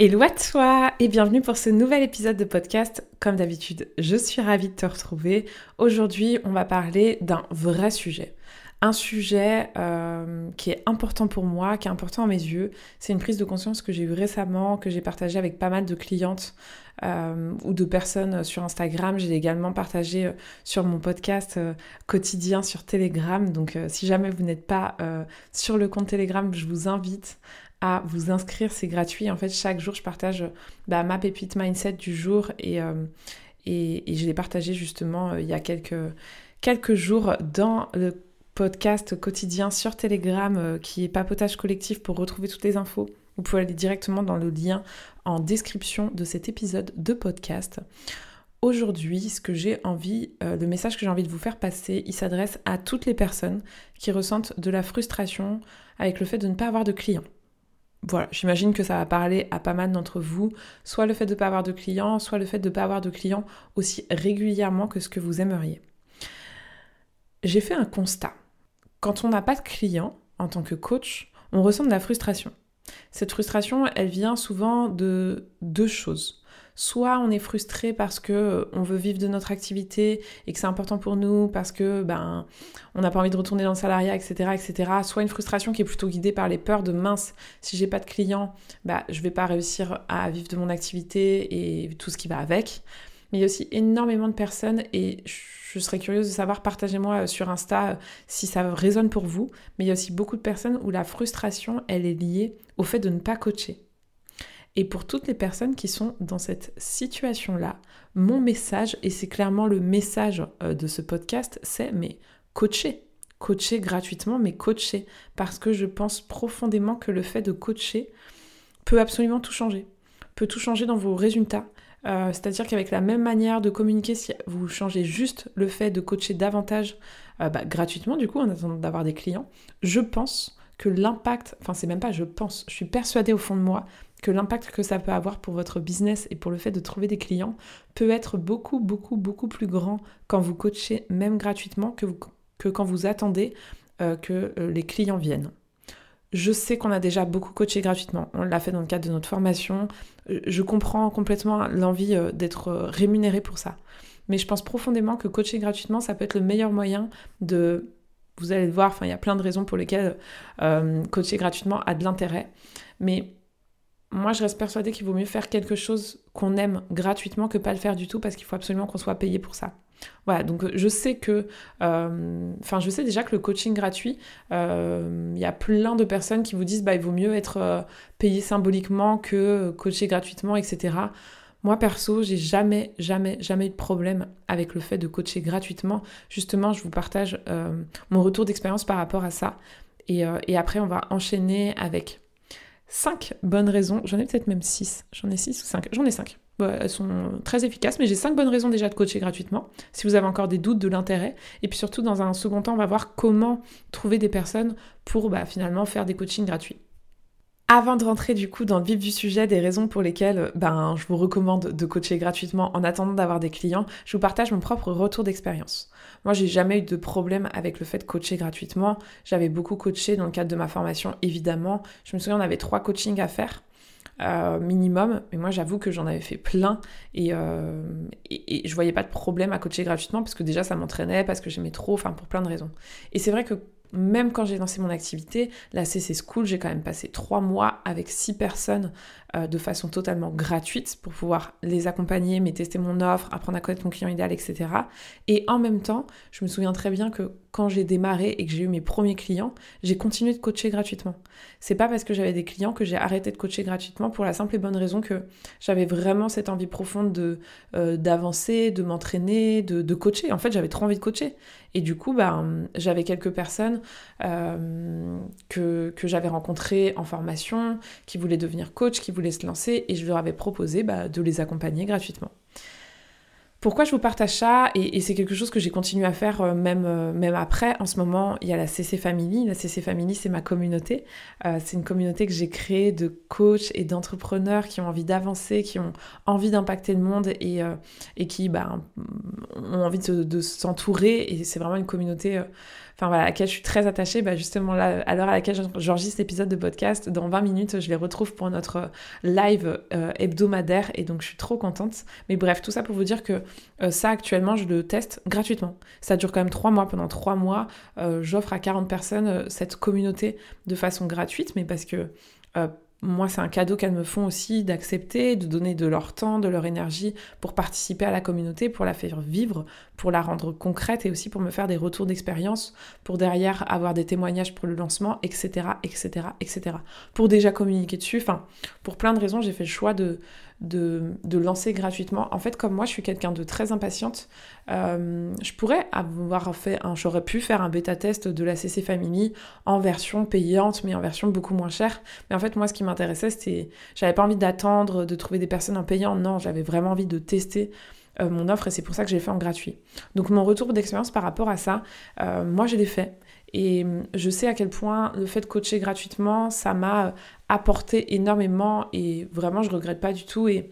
Hello à toi et bienvenue pour ce nouvel épisode de podcast. Comme d'habitude, je suis ravie de te retrouver. Aujourd'hui, on va parler d'un vrai sujet. Un sujet euh, qui est important pour moi, qui est important à mes yeux. C'est une prise de conscience que j'ai eue récemment, que j'ai partagée avec pas mal de clientes euh, ou de personnes sur Instagram. J'ai également partagé euh, sur mon podcast quotidien sur Telegram. Donc si jamais vous n'êtes pas sur le compte Telegram, je vous invite à vous inscrire, c'est gratuit. En fait, chaque jour, je partage bah, ma pépite mindset du jour et, euh, je l'ai partagé justement euh, il y a quelques, quelques jours dans le podcast quotidien sur Telegram euh, qui est Papotage Collectif pour retrouver toutes les infos. Vous pouvez aller directement dans le lien en description de cet épisode de podcast. Aujourd'hui, ce que j'ai envie, le message que j'ai envie de vous faire passer, il s'adresse à toutes les personnes qui ressentent de la frustration avec le fait de ne pas avoir de clients voilà, j'imagine que ça va parler à pas mal d'entre vous, soit le fait de ne pas avoir de clients, soit le fait de ne pas avoir de clients aussi régulièrement que ce que vous aimeriez. J'ai fait un constat. Quand on n'a pas de clients en tant que coach, on ressent de la frustration. Cette frustration, elle vient souvent de deux choses. Soit on est frustré parce que euh, on veut vivre de notre activité et que c'est important pour nous parce que ben on n'a pas envie de retourner dans le salariat, etc., etc. Soit une frustration qui est plutôt guidée par les peurs de mince. Si j'ai pas de clients, bah je vais pas réussir à vivre de mon activité et tout ce qui va avec. Mais il y a aussi énormément de personnes et je serais curieuse de savoir, partagez-moi euh, sur Insta euh, si ça résonne pour vous. Mais il y a aussi beaucoup de personnes où la frustration, elle est liée au fait de ne pas coacher. Et pour toutes les personnes qui sont dans cette situation-là, mon message, et c'est clairement le message euh, de ce podcast, c'est mais coacher. Coacher gratuitement, mais coacher. Parce que je pense profondément que le fait de coacher peut absolument tout changer. Peut tout changer dans vos résultats. Euh, c'est-à-dire qu'avec la même manière de communiquer, si vous changez juste le fait de coacher davantage euh, bah, gratuitement, du coup, en attendant d'avoir des clients, je pense que l'impact, enfin c'est même pas je pense, je suis persuadée au fond de moi que l'impact que ça peut avoir pour votre business et pour le fait de trouver des clients peut être beaucoup, beaucoup, beaucoup plus grand quand vous coachez, même gratuitement, que, quand vous attendez euh, que euh, les clients viennent. Je sais qu'on a déjà beaucoup coaché gratuitement. On l'a fait dans le cadre de notre formation. Euh, je comprends complètement l'envie d'être rémunéré pour ça. Mais je pense profondément que coacher gratuitement, ça peut être le meilleur moyen de... Vous allez le voir, enfin, il y a plein de raisons pour lesquelles coacher gratuitement a de l'intérêt. Mais moi, je reste persuadée qu'il vaut mieux faire quelque chose qu'on aime gratuitement que pas le faire du tout parce qu'il faut absolument qu'on soit payé pour ça. Voilà, donc je sais que, euh, enfin, je sais déjà que le coaching gratuit, euh, il y a plein de personnes qui vous disent, bah, il vaut mieux être euh, payé symboliquement que coacher gratuitement, etc. Moi, perso, j'ai jamais, jamais, jamais eu de problème avec le fait de coacher gratuitement. Justement, je vous partage mon retour d'expérience par rapport à ça. Et après, on va enchaîner avec 5 bonnes raisons, j'en ai peut-être même 6, j'en ai 6 ou 5, j'en ai 5. elles sont très efficaces, mais j'ai 5 bonnes raisons déjà de coacher gratuitement, si vous avez encore des doutes de l'intérêt. Et puis surtout, dans un second temps, on va voir comment trouver des personnes pour bah, finalement faire des coachings gratuits. Avant de rentrer du coup dans le vif du sujet des raisons pour lesquelles ben, je vous recommande de coacher gratuitement en attendant d'avoir des clients, je vous partage mon propre retour d'expérience. Moi, j'ai jamais eu de problème avec le fait de coacher gratuitement. J'avais beaucoup coaché dans le cadre de ma formation, évidemment. Je me souviens, on avait trois coachings à faire. Euh, minimum, mais moi j'avoue que j'en avais fait plein et, euh, et, et, je voyais pas de problème à coacher gratuitement parce que déjà ça m'entraînait, parce que j'aimais trop, enfin pour plein de raisons. Et c'est vrai que même quand j'ai lancé mon activité, la CC School, j'ai quand même passé trois mois avec six personnes de façon totalement gratuite pour pouvoir les accompagner, mais tester mon offre, apprendre à connaître mon client idéal, etc. Et en même temps, je me souviens très bien que quand j'ai démarré et que j'ai eu mes premiers clients, j'ai continué de coacher gratuitement. C'est pas parce que j'avais des clients que j'ai arrêté de coacher gratuitement pour la simple et bonne raison que j'avais vraiment cette envie profonde de euh, d'avancer, de m'entraîner, de, de, coacher. En fait, j'avais trop envie de coacher. Et du coup, bah, j'avais quelques personnes euh, que, que j'avais rencontrées en formation, qui voulaient devenir coach, qui voulaient se lancer, et je leur avais proposé bah, de les accompagner gratuitement. pourquoi je vous partage ça et, c'est quelque chose que j'ai continué à faire euh, même, euh, même après. En ce moment, il y a la CC Family. La CC Family, c'est ma communauté. Euh, c'est une communauté que j'ai créée de coachs et d'entrepreneurs qui ont envie d'avancer, qui ont envie d'impacter le monde et, qui bah, ont envie de, de s'entourer. Et c'est vraiment une communauté enfin voilà, à laquelle je suis très attachée, bah justement là, à l'heure à laquelle j'enregistre l'épisode de podcast, dans 20 minutes, je les retrouve pour notre live euh, hebdomadaire et donc je suis trop contente. Mais bref, tout ça pour vous dire que euh, ça actuellement, je le teste gratuitement. Ça dure quand même 3 mois. Pendant 3 mois, euh, j'offre à 40 personnes cette communauté de façon gratuite, mais parce que moi, c'est un cadeau qu'elles me font aussi d'accepter, de donner de leur temps, de leur énergie pour participer à la communauté, pour la faire vivre, pour la rendre concrète et aussi pour me faire des retours d'expérience, pour derrière avoir des témoignages pour le lancement, etc., etc., etc. Pour déjà communiquer dessus, enfin, pour plein de raisons, j'ai fait le choix de, de, lancer gratuitement. En fait, comme moi, je suis quelqu'un de très impatiente, euh, je pourrais avoir fait, un, j'aurais pu faire un bêta test de la CC Family en version payante, mais en version beaucoup moins chère. Mais en fait, moi, ce qui m'intéressait, c'était, j'avais pas envie d'attendre, de trouver des personnes en payant. Non, j'avais vraiment envie de tester euh, mon offre et c'est pour ça que j'ai fait en gratuit. Donc mon retour d'expérience par rapport à ça, euh, moi je l'ai fait. Et hum, je sais à quel point le fait de coacher gratuitement, ça m'a euh, apporté énormément et vraiment je regrette pas du tout. Et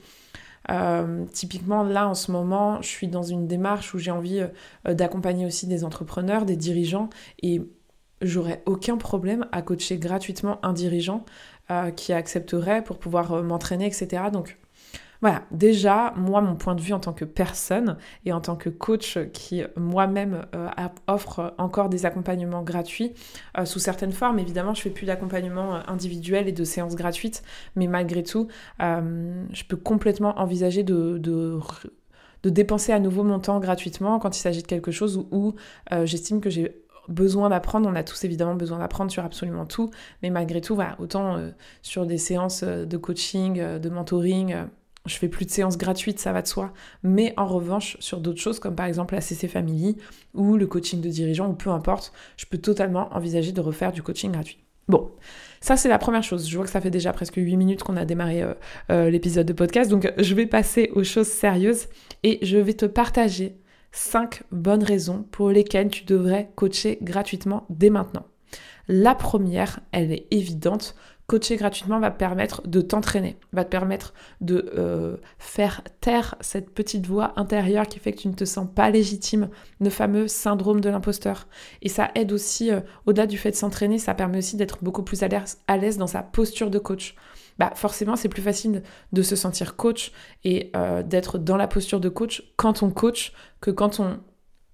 euh, typiquement là en ce moment, je suis dans une démarche où j'ai envie euh, d'accompagner aussi des entrepreneurs, des dirigeants et j'aurais aucun problème à coacher gratuitement un dirigeant qui accepterait pour pouvoir m'entraîner, etc. Donc voilà, déjà, moi, mon point de vue en tant que personne et en tant que coach qui moi-même euh, offre encore des accompagnements gratuits euh, sous certaines formes. Évidemment, je fais plus d'accompagnement euh, individuel et de séances gratuites, mais malgré tout, je peux complètement envisager de, dépenser à nouveau mon temps gratuitement quand il s'agit de quelque chose où, j'estime que j'ai besoin d'apprendre. On a tous évidemment besoin d'apprendre sur absolument tout, mais malgré tout, voilà, autant sur des séances de coaching, de mentoring, je fais plus de séances gratuites, ça va de soi. Mais en revanche, sur d'autres choses, comme par exemple la CC Family ou le coaching de dirigeant ou peu importe, je peux totalement envisager de refaire du coaching gratuit. Bon, ça c'est la première chose. Je vois que ça fait déjà presque 8 minutes qu'on a démarré euh, euh, l'épisode de podcast, donc je vais passer aux choses sérieuses et je vais te partager 5 bonnes raisons pour lesquelles tu devrais coacher gratuitement dès maintenant. La première, elle est évidente, coacher gratuitement va te permettre de t'entraîner, va te permettre de euh, faire taire cette petite voix intérieure qui fait que tu ne te sens pas légitime, le fameux syndrome de l'imposteur. Et ça aide aussi, euh, au-delà du fait de s'entraîner, ça permet aussi d'être beaucoup plus à l'aise dans sa posture de coach. Bah forcément, c'est plus facile de se sentir coach et euh, d'être dans la posture de coach quand on coach que quand on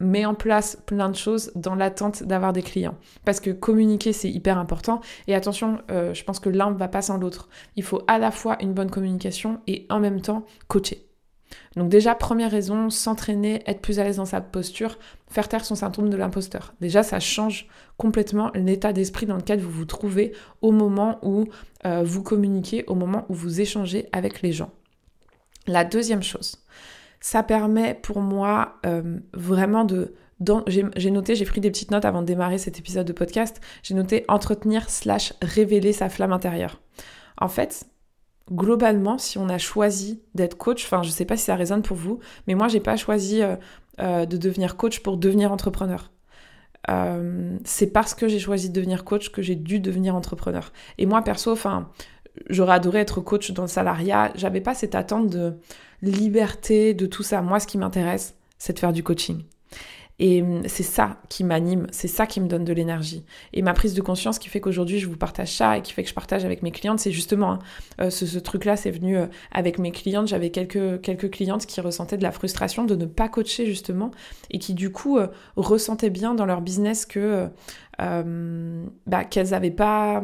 met en place plein de choses dans l'attente d'avoir des clients. Parce que communiquer, c'est hyper important. Et attention, euh, je pense que l'un ne va pas sans l'autre. Il faut à la fois une bonne communication et en même temps coacher. Donc déjà, première raison, s'entraîner, être plus à l'aise dans sa posture, faire taire son syndrome de l'imposteur. Déjà, ça change complètement l'état d'esprit dans lequel vous vous trouvez au moment où euh, vous communiquez, au moment où vous échangez avec les gens. La deuxième chose, ça permet pour moi euh, vraiment de... J'ai noté, j'ai pris des petites notes avant de démarrer cet épisode de podcast, j'ai noté entretenir slash révéler sa flamme intérieure. En fait, globalement, si on a choisi d'être coach, enfin je sais pas si ça résonne pour vous, mais moi j'ai pas choisi euh, euh, de devenir coach pour devenir entrepreneur. c'est parce que j'ai choisi de devenir coach que j'ai dû devenir entrepreneur. Et moi perso, enfin, j'aurais adoré être coach dans le salariat. J'avais pas cette attente de liberté, de tout ça. Moi, ce qui m'intéresse, c'est de faire du coaching. Et hum, c'est ça qui m'anime, c'est ça qui me donne de l'énergie. Et ma prise de conscience qui fait qu'aujourd'hui je vous partage ça et qui fait que je partage avec mes clientes, c'est justement hein, euh, ce, truc-là, c'est venu euh, avec mes clientes. J'avais quelques, quelques clientes qui ressentaient de la frustration de ne pas coacher justement et qui du coup euh, ressentaient bien dans leur business que bah, qu'elles n'avaient pas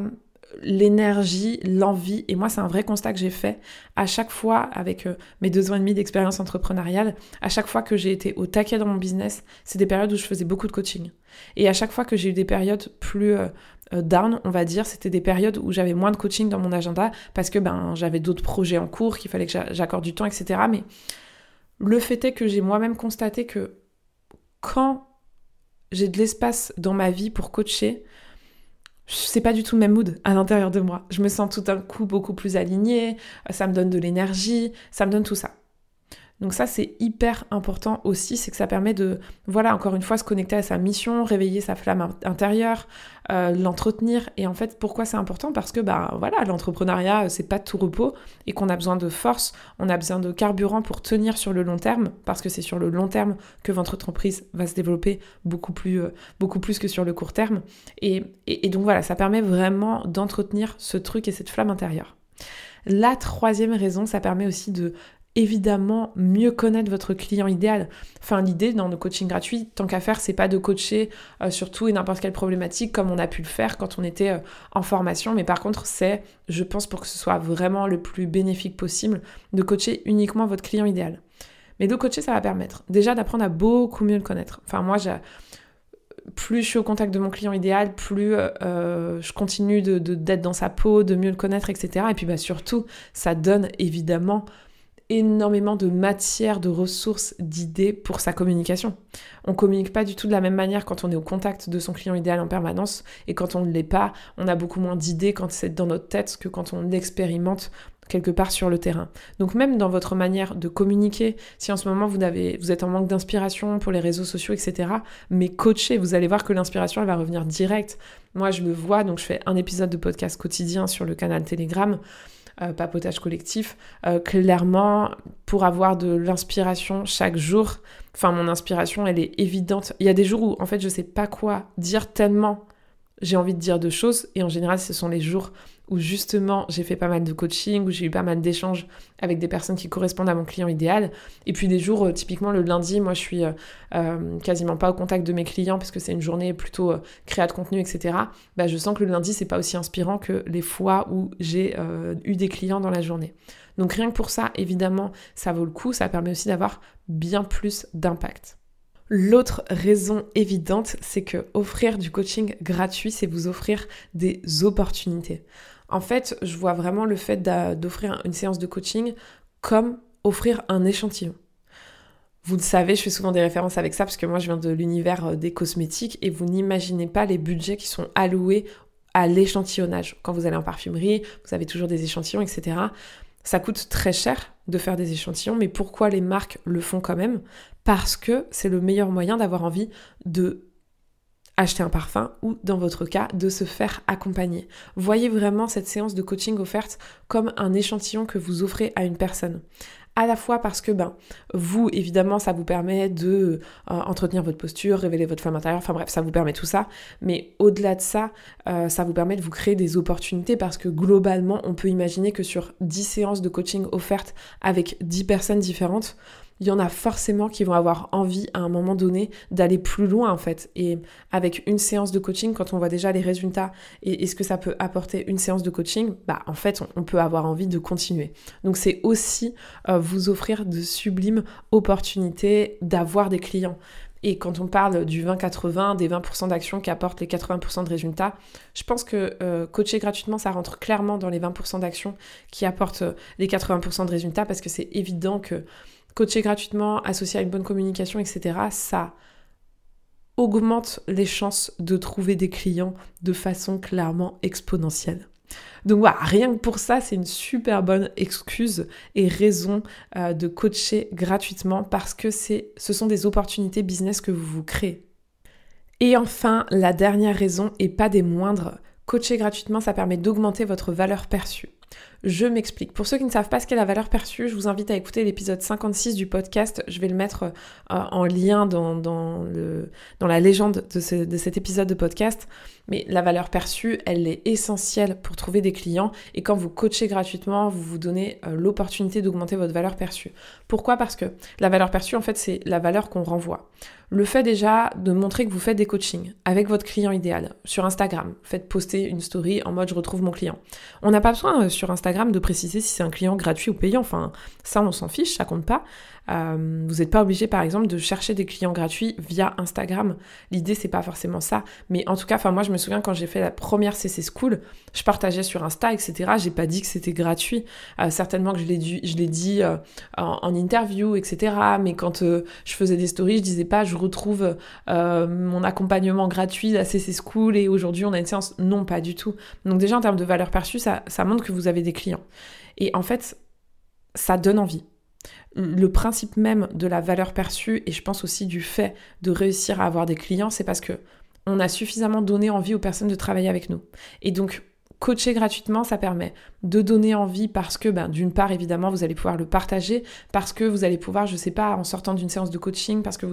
l'énergie, l'envie. Et moi, c'est un vrai constat que j'ai fait à chaque fois avec euh, mes deux ans et demi d'expérience entrepreneuriale. À chaque fois que j'ai été au taquet dans mon business, c'est des périodes où je faisais beaucoup de coaching. Et à chaque fois que j'ai eu des périodes plus euh, euh, down, on va dire, c'était des périodes où j'avais moins de coaching dans mon agenda parce que ben j'avais d'autres projets en cours, qu'il fallait que j'accorde du temps, etc. Mais le fait est que j'ai moi-même constaté que quand j'ai de l'espace dans ma vie pour coacher, c'est pas du tout le même mood à l'intérieur de moi. Je me sens tout d'un coup beaucoup plus alignée, ça me donne de l'énergie, ça me donne tout ça. Donc ça, c'est hyper important aussi, c'est que ça permet de, voilà, encore une fois, se connecter à sa mission, réveiller sa flamme intérieure, euh, l'entretenir. Et en fait, pourquoi c'est important? Parce que, bah voilà, l'entrepreneuriat, c'est pas tout repos et qu'on a besoin de force, on a besoin de carburant pour tenir sur le long terme, parce que c'est sur le long terme que votre entreprise va se développer beaucoup plus, euh, beaucoup plus que sur le court terme. Et, et donc voilà, ça permet vraiment d'entretenir ce truc et cette flamme intérieure. La troisième raison, ça permet aussi de évidemment mieux connaître votre client idéal. Enfin, l'idée dans nos coachings gratuits, tant qu'à faire, c'est pas de coacher euh, sur tout et n'importe quelle problématique comme on a pu le faire quand on était euh, en formation, mais par contre, c'est, je pense, pour que ce soit vraiment le plus bénéfique possible, de coacher uniquement votre client idéal. Mais de coacher, ça va permettre déjà d'apprendre à beaucoup mieux le connaître. Enfin, moi, plus je suis au contact de mon client idéal, plus euh, je continue de, d'être dans sa peau, de mieux le connaître, etc. Et puis bah, surtout, ça donne évidemment énormément de matière, de ressources, d'idées pour sa communication. On communique pas du tout de la même manière quand on est au contact de son client idéal en permanence et quand on ne l'est pas, on a beaucoup moins d'idées quand c'est dans notre tête que quand on l'expérimente quelque part sur le terrain. Donc même dans votre manière de communiquer, si en ce moment vous, avez, vous êtes en manque d'inspiration pour les réseaux sociaux, etc., mais coacher, vous allez voir que l'inspiration, elle va revenir direct. Moi, je le vois, donc je fais un épisode de podcast quotidien sur le canal Telegram. Euh, papotage collectif, euh, clairement, pour avoir de l'inspiration chaque jour, enfin mon inspiration, elle est évidente. Il y a des jours où, en fait, je sais pas quoi dire tellement j'ai envie de dire deux choses, et en général, ce sont les jours où justement j'ai fait pas mal de coaching, où j'ai eu pas mal d'échanges avec des personnes qui correspondent à mon client idéal. Et puis des jours, euh, typiquement le lundi, moi je suis euh, euh, quasiment pas au contact de mes clients parce que c'est une journée plutôt créa de contenu, etc. Bah, je sens que le lundi, c'est pas aussi inspirant que les fois où j'ai eu des clients dans la journée. Donc rien que pour ça, évidemment, ça vaut le coup, ça permet aussi d'avoir bien plus d'impact. L'autre raison évidente, c'est que offrir du coaching gratuit, c'est vous offrir des opportunités. En fait, je vois vraiment le fait d'offrir une séance de coaching comme offrir un échantillon. Vous le savez, je fais souvent des références avec ça parce que moi je viens de l'univers euh, des cosmétiques et vous n'imaginez pas les budgets qui sont alloués à l'échantillonnage. Quand vous allez en parfumerie, vous avez toujours des échantillons, etc. Ça coûte très cher de faire des échantillons, mais pourquoi les marques le font quand même? Parce que c'est le meilleur moyen d'avoir envie de acheter un parfum ou dans votre cas de se faire accompagner. Voyez vraiment cette séance de coaching offerte comme un échantillon que vous offrez à une personne à la fois parce que ben vous évidemment ça vous permet de euh, entretenir votre posture, révéler votre femme intérieure, enfin bref ça vous permet tout ça, mais au-delà de ça euh, ça vous permet de vous créer des opportunités parce que globalement on peut imaginer que sur 10 séances de coaching offertes avec 10 personnes différentes, il y en a forcément qui vont avoir envie à un moment donné d'aller plus loin en fait. Et avec une séance de coaching, quand on voit déjà les résultats et, ce que ça peut apporter une séance de coaching, bah en fait on, peut avoir envie de continuer. Donc c'est aussi euh, vous offrir de sublimes opportunités d'avoir des clients. Et quand on parle du 20-80, des 20% d'actions qui apportent les 80% de résultats, je pense que euh, coacher gratuitement, ça rentre clairement dans les 20% d'actions qui apportent euh, les 80% de résultats parce que c'est évident que coacher gratuitement, associé à une bonne communication, etc., ça augmente les chances de trouver des clients de façon clairement exponentielle. Donc voilà, rien que pour ça, c'est une super bonne excuse et raison euh, de coacher gratuitement parce que ce sont des opportunités business que vous vous créez. Et enfin, la dernière raison, et pas des moindres, coacher gratuitement, ça permet d'augmenter votre valeur perçue. Je m'explique. Pour ceux qui ne savent pas ce qu'est la valeur perçue, je vous invite à écouter l'épisode 56 du podcast. Je vais le mettre euh, en lien dans, la légende de, de, cet épisode de podcast. Mais la valeur perçue, elle est essentielle pour trouver des clients. Et quand vous coachez gratuitement, vous vous donnez euh, l'opportunité d'augmenter votre valeur perçue. Pourquoi? Parce que la valeur perçue, en fait, c'est la valeur qu'on renvoie. Le fait déjà de montrer que vous faites des coachings avec votre client idéal sur Instagram. Faites poster une story en mode je retrouve mon client. On n'a pas besoin euh, sur Instagram de préciser si c'est un client gratuit ou payant. Enfin, ça on s'en fiche, ça compte pas. Euh, vous n'êtes pas obligé par exemple de chercher des clients gratuits via Instagram. L'idée c'est pas forcément ça. Mais en tout cas, enfin moi je me souviens quand j'ai fait la première CC School, je partageais sur Insta, etc. J'ai pas dit que c'était gratuit. Euh, certainement que je l'ai dit, je l'ai dit euh, en, interview, etc. Mais quand je faisais des stories, je disais pas je retrouve mon accompagnement gratuit, la CC School et aujourd'hui on a une séance. Non, pas du tout. Donc déjà en termes de valeur perçue, ça, ça montre que vous avez des clients. Et en fait, ça donne envie Le principe même de la valeur perçue, et je pense aussi du fait de réussir à avoir des clients, c'est parce que on a suffisamment donné envie aux personnes de travailler avec nous. Et donc, coacher gratuitement, ça permet de donner envie parce que, ben, d'une part, évidemment, vous allez pouvoir le partager, parce que vous allez pouvoir, je sais pas, en sortant d'une séance de coaching, parce que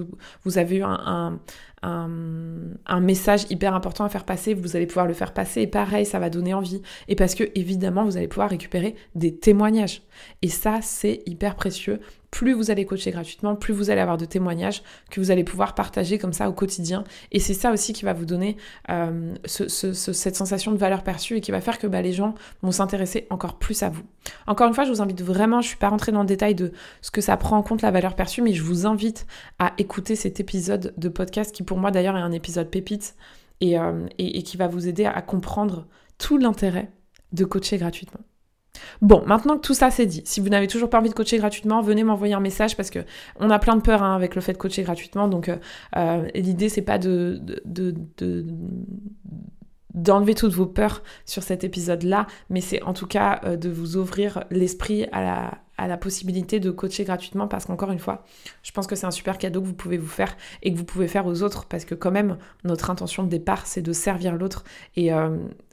vous, avez eu un, un, message hyper important à faire passer, vous allez pouvoir le faire passer, et pareil, ça va donner envie. Et parce que, évidemment, vous allez pouvoir récupérer des témoignages. Et ça, c'est hyper précieux plus vous allez coacher gratuitement, plus vous allez avoir de témoignages que vous allez pouvoir partager comme ça au quotidien. Et c'est ça aussi qui va vous donner euh, cette sensation de valeur perçue et qui va faire que bah, les gens vont s'intéresser encore plus à vous. Encore une fois, je vous invite vraiment, je ne suis pas rentrée dans le détail de ce que ça prend en compte la valeur perçue, mais je vous invite à écouter cet épisode de podcast qui pour moi d'ailleurs est un épisode pépite et, euh, et qui va vous aider à comprendre tout l'intérêt de coacher gratuitement. Bon, maintenant que tout ça c'est dit, si vous n'avez toujours pas envie de coacher gratuitement, venez m'envoyer un message parce que on a plein de peur hein, avec le fait de coacher gratuitement. Donc euh, euh, l'idée c'est pas de, d'enlever toutes vos peurs sur cet épisode-là, mais c'est en tout cas euh, de vous ouvrir l'esprit à la, à la possibilité de coacher gratuitement parce qu'encore une fois, je pense que c'est un super cadeau que vous pouvez vous faire et que vous pouvez faire aux autres parce que quand même, notre intention de départ, c'est de servir l'autre et,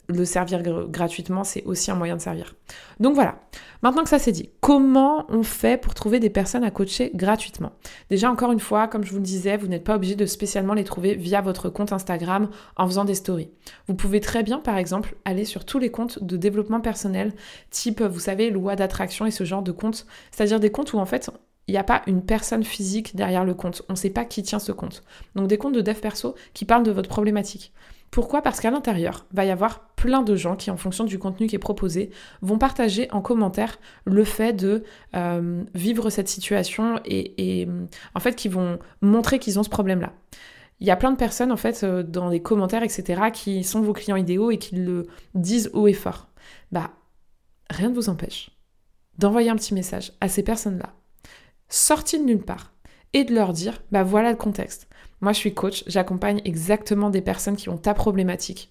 le servir gratuitement, c'est aussi un moyen de servir. Donc voilà, maintenant que ça c'est dit, comment on fait pour trouver des personnes à coacher gratuitement? Déjà, encore une fois, comme je vous le disais, vous n'êtes pas obligé de spécialement les trouver via votre compte Instagram en faisant des stories. Vous pouvez très bien, par exemple, aller sur tous les comptes de développement personnel, type, vous savez, loi d'attraction et ce genre de comptes, c'est-à-dire des comptes où en fait il n'y a pas une personne physique derrière le compte. On ne sait pas qui tient ce compte. Donc des comptes de dev perso qui parlent de votre problématique. Pourquoi? Parce qu'à l'intérieur, va y avoir plein de gens qui, en fonction du contenu qui est proposé, vont partager en commentaire le fait de euh, vivre cette situation et, en fait qui vont montrer qu'ils ont ce problème-là. Il y a plein de personnes en fait euh, dans les commentaires etc qui sont vos clients idéaux et qui le disent haut et fort. Bah rien ne vous empêche d'envoyer un petit message à ces personnes-là sortis de nulle part et de leur dire, bah voilà le contexte. Moi, je suis coach, j'accompagne exactement des personnes qui ont ta problématique.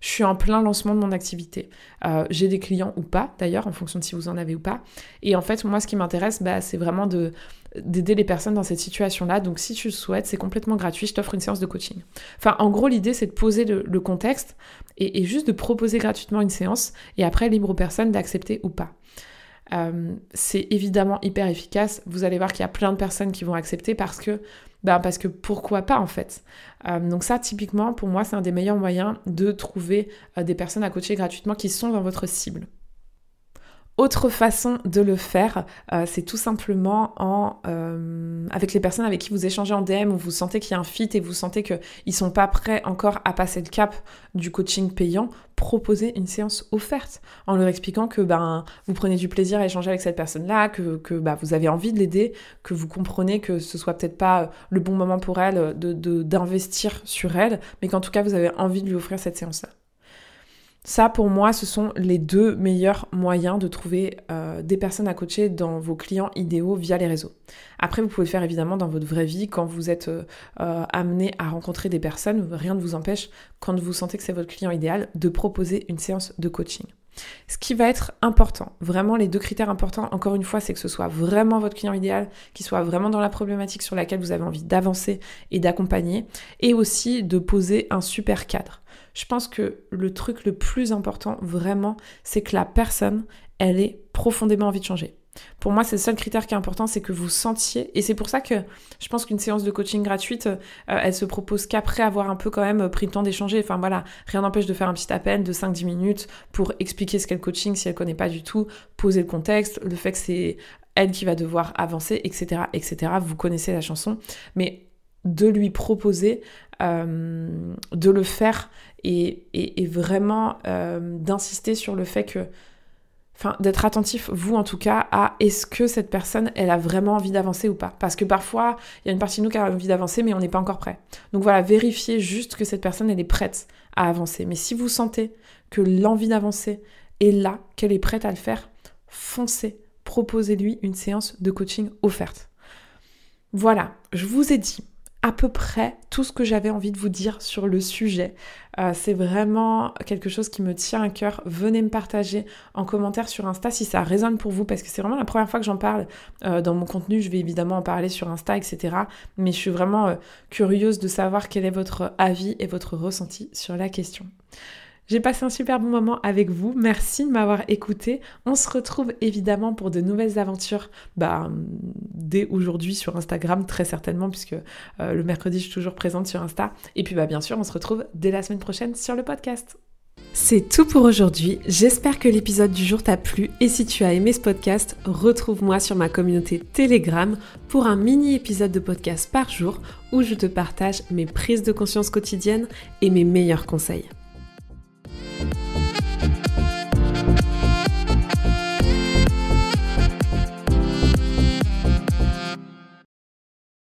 Je suis en plein lancement de mon activité. Euh, j'ai des clients ou pas, d'ailleurs, en fonction de si vous en avez ou pas. Et en fait, moi, ce qui m'intéresse, bah, c'est vraiment de, d'aider les personnes dans cette situation-là. Donc, si tu le souhaites, c'est complètement gratuit. Je t'offre une séance de coaching. Enfin, en gros, l'idée, c'est de poser le, contexte et, juste de proposer gratuitement une séance. Et après, libre aux personnes d'accepter ou pas. Euh, c'est évidemment hyper efficace. Vous allez voir qu'il y a plein de personnes qui vont accepter parce que, ben parce que pourquoi pas en fait. Euh, donc ça, typiquement, pour moi, c'est un des meilleurs moyens de trouver euh, des personnes à coacher gratuitement qui sont dans votre cible. Autre façon de le faire, euh, c'est tout simplement en euh, avec les personnes avec qui vous échangez en DM où vous sentez qu'il y a un fit et vous sentez qu'ils sont pas prêts encore à passer le cap du coaching payant, proposer une séance offerte en leur expliquant que ben vous prenez du plaisir à échanger avec cette personne-là, que, que bah, vous avez envie de l'aider, que vous comprenez que ce soit peut-être pas le bon moment pour elle de d'investir sur elle, mais qu'en tout cas vous avez envie de lui offrir cette séance-là. Ça, pour moi, ce sont les deux meilleurs moyens de trouver euh, des personnes à coacher dans vos clients idéaux via les réseaux. Après, vous pouvez le faire évidemment dans votre vraie vie quand vous êtes euh, euh, amené à rencontrer des personnes. Rien ne vous empêche, quand vous sentez que c'est votre client idéal, de proposer une séance de coaching. Ce qui va être important, vraiment les deux critères importants, encore une fois, c'est que ce soit vraiment votre client idéal, qu'il soit vraiment dans la problématique sur laquelle vous avez envie d'avancer et d'accompagner, et aussi de poser un super cadre je pense que le truc le plus important vraiment, c'est que la personne, elle ait profondément envie de changer. Pour moi, c'est le seul critère qui est important, c'est que vous sentiez. Et c'est pour ça que je pense qu'une séance de coaching gratuite, euh, elle se propose qu'après avoir un peu quand même pris le temps d'échanger. Enfin voilà, rien n'empêche de faire un petit appel de 5-10 minutes pour expliquer ce qu'est le coaching si elle connaît pas du tout, poser le contexte, le fait que c'est elle qui va devoir avancer, etc., etc. Vous connaissez la chanson. Mais de lui proposer euh, de le faire et, vraiment euh, d'insister sur le fait que, enfin, d'être attentif, vous en tout cas, à est-ce que cette personne, elle a vraiment envie d'avancer ou pas Parce que parfois, il y a une partie de nous qui a envie d'avancer, mais on n'est pas encore prêt. Donc voilà, vérifiez juste que cette personne, elle est prête à avancer. Mais si vous sentez que l'envie d'avancer est là, qu'elle est prête à le faire, foncez, proposez-lui une séance de coaching offerte. Voilà, je vous ai dit à peu près tout ce que j'avais envie de vous dire sur le sujet. Euh, c'est vraiment quelque chose qui me tient à cœur. Venez me partager en commentaire sur Insta si ça résonne pour vous, parce que c'est vraiment la première fois que j'en parle euh, dans mon contenu. Je vais évidemment en parler sur Insta, etc. Mais je suis vraiment euh, curieuse de savoir quel est votre avis et votre ressenti sur la question. J'ai passé un super bon moment avec vous. Merci de m'avoir écouté. On se retrouve évidemment pour de nouvelles aventures bah, dès aujourd'hui sur Instagram, très certainement, puisque euh, le mercredi, je suis toujours présente sur Insta. Et puis, bah, bien sûr, on se retrouve dès la semaine prochaine sur le podcast. C'est tout pour aujourd'hui. J'espère que l'épisode du jour t'a plu et si tu as aimé ce podcast, retrouve-moi sur ma communauté Telegram pour un mini épisode de podcast par jour où je te partage mes prises de conscience quotidiennes et mes meilleurs conseils.